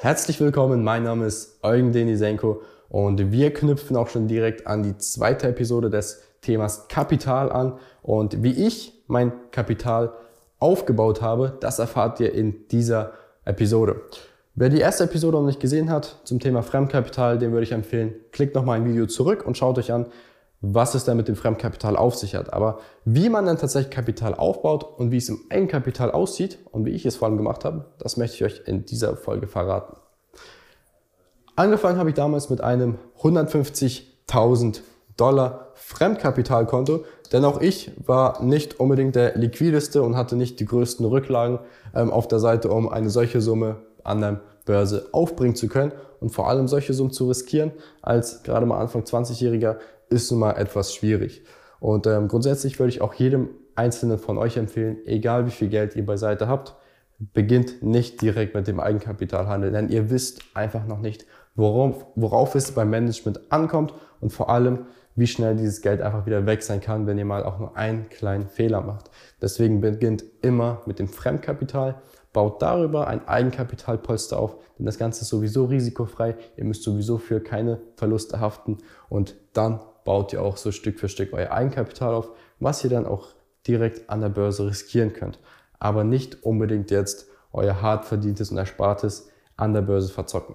Herzlich willkommen, mein Name ist Eugen Denisenko und wir knüpfen auch schon direkt an die zweite Episode des Themas Kapital an. Und wie ich mein Kapital aufgebaut habe, das erfahrt ihr in dieser Episode. Wer die erste Episode noch nicht gesehen hat zum Thema Fremdkapital, dem würde ich empfehlen, klickt nochmal ein Video zurück und schaut euch an, was es denn mit dem Fremdkapital auf sich hat. Aber wie man dann tatsächlich Kapital aufbaut und wie es im Eigenkapital aussieht und wie ich es vor allem gemacht habe, das möchte ich euch in dieser Folge verraten. Angefangen habe ich damals mit einem 150.000 Dollar Fremdkapitalkonto, denn auch ich war nicht unbedingt der liquideste und hatte nicht die größten Rücklagen ähm, auf der Seite, um eine solche Summe an der Börse aufbringen zu können und vor allem solche Summen zu riskieren, als gerade mal Anfang 20-Jähriger ist nun mal etwas schwierig. Und ähm, grundsätzlich würde ich auch jedem Einzelnen von euch empfehlen, egal wie viel Geld ihr beiseite habt, beginnt nicht direkt mit dem Eigenkapitalhandel, denn ihr wisst einfach noch nicht, worauf, worauf es beim Management ankommt und vor allem, wie schnell dieses Geld einfach wieder weg sein kann, wenn ihr mal auch nur einen kleinen Fehler macht. Deswegen beginnt immer mit dem Fremdkapital, baut darüber ein Eigenkapitalpolster auf, denn das Ganze ist sowieso risikofrei, ihr müsst sowieso für keine Verluste haften und dann baut ihr auch so Stück für Stück euer Eigenkapital auf, was ihr dann auch direkt an der Börse riskieren könnt. Aber nicht unbedingt jetzt euer hart verdientes und erspartes an der Börse verzocken.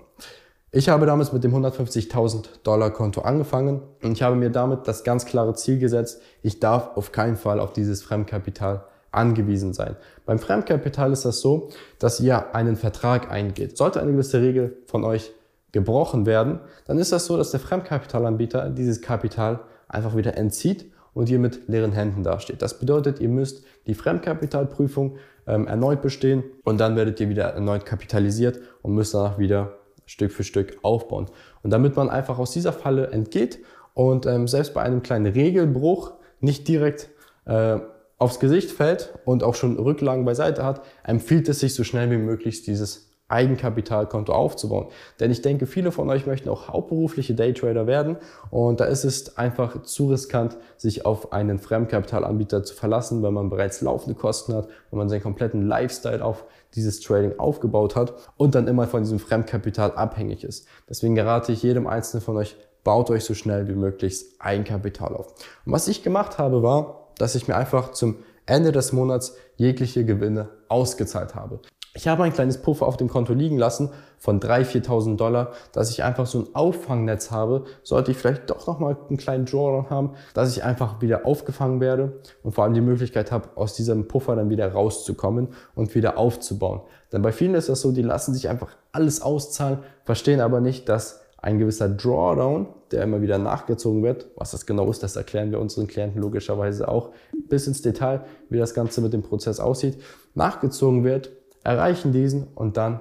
Ich habe damals mit dem 150.000 Dollar Konto angefangen und ich habe mir damit das ganz klare Ziel gesetzt, ich darf auf keinen Fall auf dieses Fremdkapital angewiesen sein. Beim Fremdkapital ist das so, dass ihr einen Vertrag eingeht. Sollte eine gewisse Regel von euch gebrochen werden, dann ist das so, dass der Fremdkapitalanbieter dieses Kapital einfach wieder entzieht und ihr mit leeren Händen dasteht. Das bedeutet, ihr müsst die Fremdkapitalprüfung ähm, erneut bestehen und dann werdet ihr wieder erneut kapitalisiert und müsst danach wieder Stück für Stück aufbauen. Und damit man einfach aus dieser Falle entgeht und ähm, selbst bei einem kleinen Regelbruch nicht direkt äh, aufs Gesicht fällt und auch schon Rücklagen beiseite hat, empfiehlt es sich so schnell wie möglich dieses Eigenkapitalkonto aufzubauen. Denn ich denke, viele von euch möchten auch hauptberufliche Daytrader werden und da ist es einfach zu riskant, sich auf einen Fremdkapitalanbieter zu verlassen, wenn man bereits laufende Kosten hat, wenn man seinen kompletten Lifestyle auf dieses Trading aufgebaut hat und dann immer von diesem Fremdkapital abhängig ist. Deswegen gerate ich jedem Einzelnen von euch, baut euch so schnell wie möglich Eigenkapital auf. Und was ich gemacht habe, war, dass ich mir einfach zum Ende des Monats jegliche Gewinne ausgezahlt habe. Ich habe ein kleines Puffer auf dem Konto liegen lassen von 3.000, 4.000 Dollar, dass ich einfach so ein Auffangnetz habe, sollte ich vielleicht doch nochmal einen kleinen Drawdown haben, dass ich einfach wieder aufgefangen werde und vor allem die Möglichkeit habe, aus diesem Puffer dann wieder rauszukommen und wieder aufzubauen. Denn bei vielen ist das so, die lassen sich einfach alles auszahlen, verstehen aber nicht, dass ein gewisser Drawdown, der immer wieder nachgezogen wird, was das genau ist, das erklären wir unseren Klienten logischerweise auch bis ins Detail, wie das Ganze mit dem Prozess aussieht, nachgezogen wird erreichen diesen und dann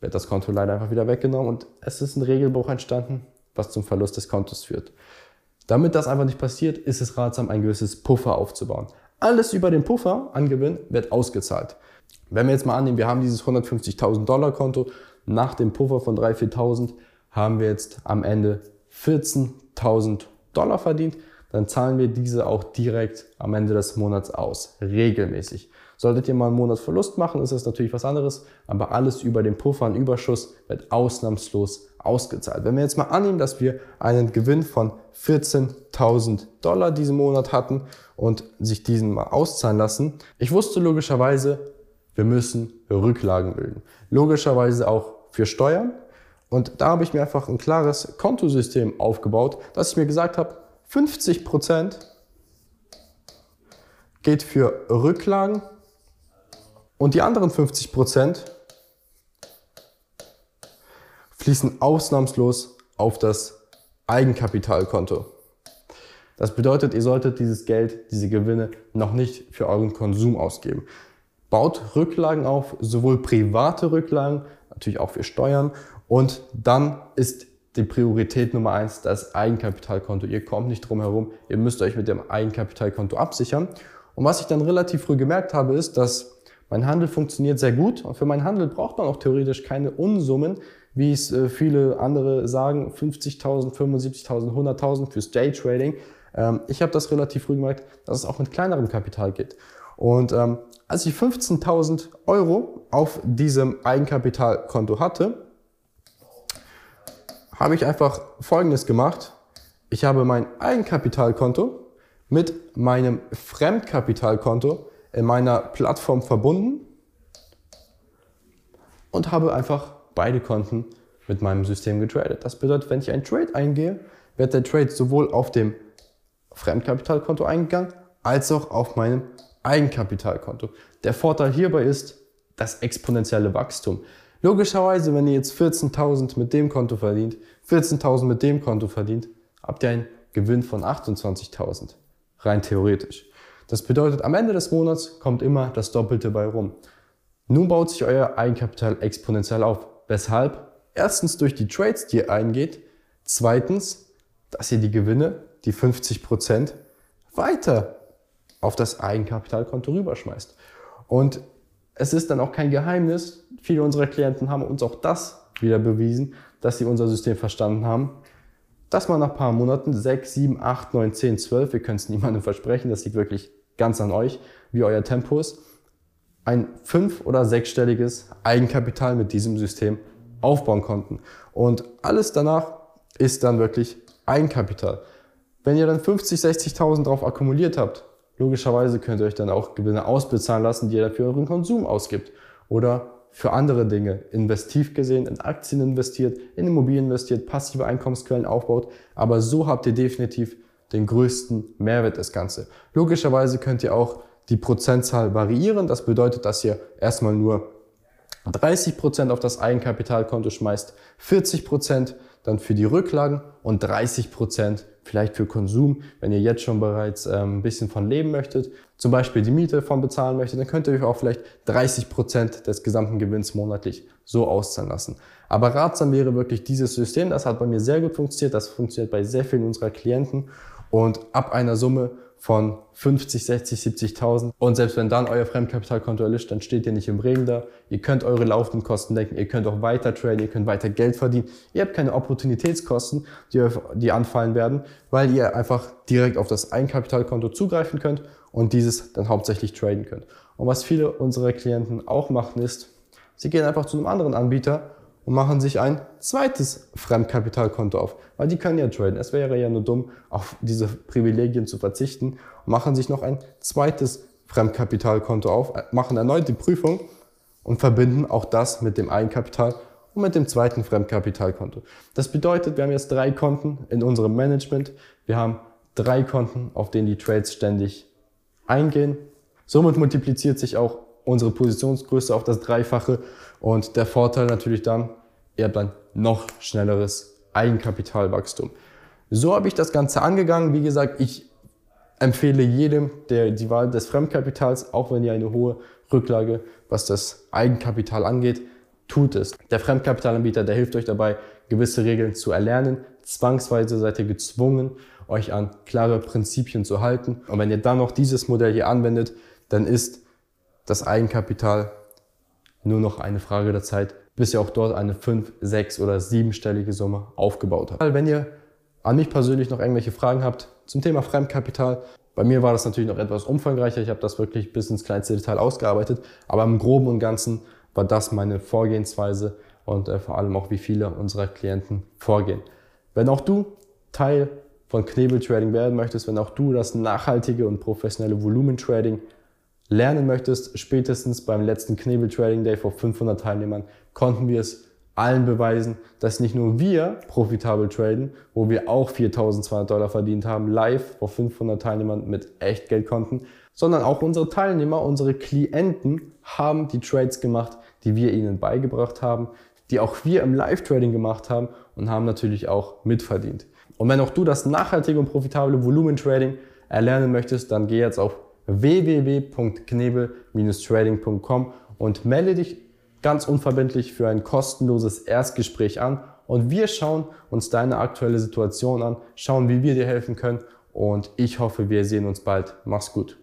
wird das Konto leider einfach wieder weggenommen und es ist ein Regelbruch entstanden, was zum Verlust des Kontos führt. Damit das einfach nicht passiert, ist es ratsam, ein gewisses Puffer aufzubauen. Alles über den Puffer an Gewinn wird ausgezahlt. Wenn wir jetzt mal annehmen, wir haben dieses 150.000 Dollar Konto, nach dem Puffer von 3.000, 4.000 haben wir jetzt am Ende 14.000 Dollar verdient, dann zahlen wir diese auch direkt am Ende des Monats aus, regelmäßig. Solltet ihr mal einen Monat Verlust machen, ist das natürlich was anderes, aber alles über den Puffer an Überschuss wird ausnahmslos ausgezahlt. Wenn wir jetzt mal annehmen, dass wir einen Gewinn von 14.000 Dollar diesen Monat hatten und sich diesen mal auszahlen lassen, ich wusste logischerweise, wir müssen Rücklagen bilden. Logischerweise auch für Steuern. Und da habe ich mir einfach ein klares Kontosystem aufgebaut, dass ich mir gesagt habe, 50 Prozent geht für Rücklagen und die anderen 50 Prozent fließen ausnahmslos auf das Eigenkapitalkonto. Das bedeutet, ihr solltet dieses Geld, diese Gewinne noch nicht für euren Konsum ausgeben. Baut Rücklagen auf, sowohl private Rücklagen, natürlich auch für Steuern. Und dann ist die Priorität Nummer eins das Eigenkapitalkonto. Ihr kommt nicht drum herum, ihr müsst euch mit dem Eigenkapitalkonto absichern. Und was ich dann relativ früh gemerkt habe, ist, dass mein Handel funktioniert sehr gut und für meinen Handel braucht man auch theoretisch keine Unsummen, wie es äh, viele andere sagen, 50.000, 75.000, 100.000 fürs Daytrading. Ähm, ich habe das relativ früh gemerkt, dass es auch mit kleinerem Kapital geht. Und ähm, als ich 15.000 Euro auf diesem Eigenkapitalkonto hatte, habe ich einfach Folgendes gemacht. Ich habe mein Eigenkapitalkonto mit meinem Fremdkapitalkonto in meiner Plattform verbunden und habe einfach beide Konten mit meinem System getradet. Das bedeutet, wenn ich einen Trade eingehe, wird der Trade sowohl auf dem Fremdkapitalkonto eingegangen, als auch auf meinem Eigenkapitalkonto. Der Vorteil hierbei ist das exponentielle Wachstum. Logischerweise, wenn ihr jetzt 14.000 mit dem Konto verdient, 14.000 mit dem Konto verdient, habt ihr einen Gewinn von 28.000. Rein theoretisch. Das bedeutet, am Ende des Monats kommt immer das Doppelte bei rum. Nun baut sich euer Eigenkapital exponentiell auf. Weshalb? Erstens durch die Trades, die ihr eingeht. Zweitens, dass ihr die Gewinne, die 50%, weiter auf das Eigenkapitalkonto rüberschmeißt. Und es ist dann auch kein Geheimnis, viele unserer Klienten haben uns auch das wieder bewiesen, dass sie unser System verstanden haben, dass man nach ein paar Monaten 6, 7, 8, 9, 10, 12, wir können es niemandem versprechen, das liegt wirklich ganz an euch, wie euer Tempo ist, ein fünf- oder sechsstelliges Eigenkapital mit diesem System aufbauen konnten. Und alles danach ist dann wirklich Eigenkapital. Wenn ihr dann 50, 60.000 drauf akkumuliert habt, logischerweise könnt ihr euch dann auch Gewinne ausbezahlen lassen, die ihr dafür euren Konsum ausgibt. Oder für andere Dinge investiv gesehen, in Aktien investiert, in Immobilien investiert, passive Einkommensquellen aufbaut. Aber so habt ihr definitiv den größten Mehrwert des Ganze. Logischerweise könnt ihr auch die Prozentzahl variieren. Das bedeutet, dass ihr erstmal nur 30 Prozent auf das Eigenkapitalkonto schmeißt, 40 Prozent dann für die Rücklagen und 30 Prozent vielleicht für Konsum. Wenn ihr jetzt schon bereits ähm, ein bisschen von leben möchtet, zum Beispiel die Miete von bezahlen möchtet, dann könnt ihr euch auch vielleicht 30 Prozent des gesamten Gewinns monatlich so auszahlen lassen. Aber ratsam wäre wirklich dieses System. Das hat bei mir sehr gut funktioniert. Das funktioniert bei sehr vielen unserer Klienten. Und ab einer Summe von 50, 60, 70.000 und selbst wenn dann euer Fremdkapitalkonto erlischt, dann steht ihr nicht im Regen da. Ihr könnt eure laufenden Kosten decken, ihr könnt auch weiter traden, ihr könnt weiter Geld verdienen. Ihr habt keine Opportunitätskosten, die, die anfallen werden, weil ihr einfach direkt auf das Eigenkapitalkonto zugreifen könnt und dieses dann hauptsächlich traden könnt. Und was viele unserer Klienten auch machen ist, sie gehen einfach zu einem anderen Anbieter und machen sich ein zweites Fremdkapitalkonto auf, weil die können ja traden. Es wäre ja nur dumm, auf diese Privilegien zu verzichten machen sich noch ein zweites Fremdkapitalkonto auf, machen erneut die Prüfung und verbinden auch das mit dem Eigenkapital und mit dem zweiten Fremdkapitalkonto. Das bedeutet, wir haben jetzt drei Konten in unserem Management. Wir haben drei Konten, auf denen die Trades ständig eingehen. Somit multipliziert sich auch unsere Positionsgröße auf das Dreifache und der Vorteil natürlich dann, ihr habt ein noch schnelleres Eigenkapitalwachstum. So habe ich das Ganze angegangen. Wie gesagt, ich empfehle jedem der die Wahl des Fremdkapitals, auch wenn ihr eine hohe Rücklage, was das Eigenkapital angeht, tut es. Der Fremdkapitalanbieter, der hilft euch dabei, gewisse Regeln zu erlernen. Zwangsweise seid ihr gezwungen, euch an klare Prinzipien zu halten. Und wenn ihr dann noch dieses Modell hier anwendet, dann ist das Eigenkapital nur noch eine Frage der Zeit, bis ihr auch dort eine 5, 6 oder 7-stellige Summe aufgebaut habt. Wenn ihr an mich persönlich noch irgendwelche Fragen habt zum Thema Fremdkapital, bei mir war das natürlich noch etwas umfangreicher. Ich habe das wirklich bis ins kleinste Detail ausgearbeitet, aber im Groben und Ganzen war das meine Vorgehensweise und äh, vor allem auch wie viele unserer Klienten vorgehen. Wenn auch du Teil von Knebel Trading werden möchtest, wenn auch du das nachhaltige und professionelle Volumen-Trading lernen möchtest, spätestens beim letzten Knebel Trading Day vor 500 Teilnehmern konnten wir es allen beweisen, dass nicht nur wir profitabel traden, wo wir auch 4200 Dollar verdient haben, live vor 500 Teilnehmern mit Echtgeldkonten, sondern auch unsere Teilnehmer, unsere Klienten haben die Trades gemacht, die wir ihnen beigebracht haben, die auch wir im Live-Trading gemacht haben und haben natürlich auch mitverdient. Und wenn auch du das nachhaltige und profitable Volumen-Trading erlernen möchtest, dann geh jetzt auf www.knebel-trading.com und melde dich ganz unverbindlich für ein kostenloses Erstgespräch an und wir schauen uns deine aktuelle Situation an, schauen, wie wir dir helfen können und ich hoffe, wir sehen uns bald. Mach's gut.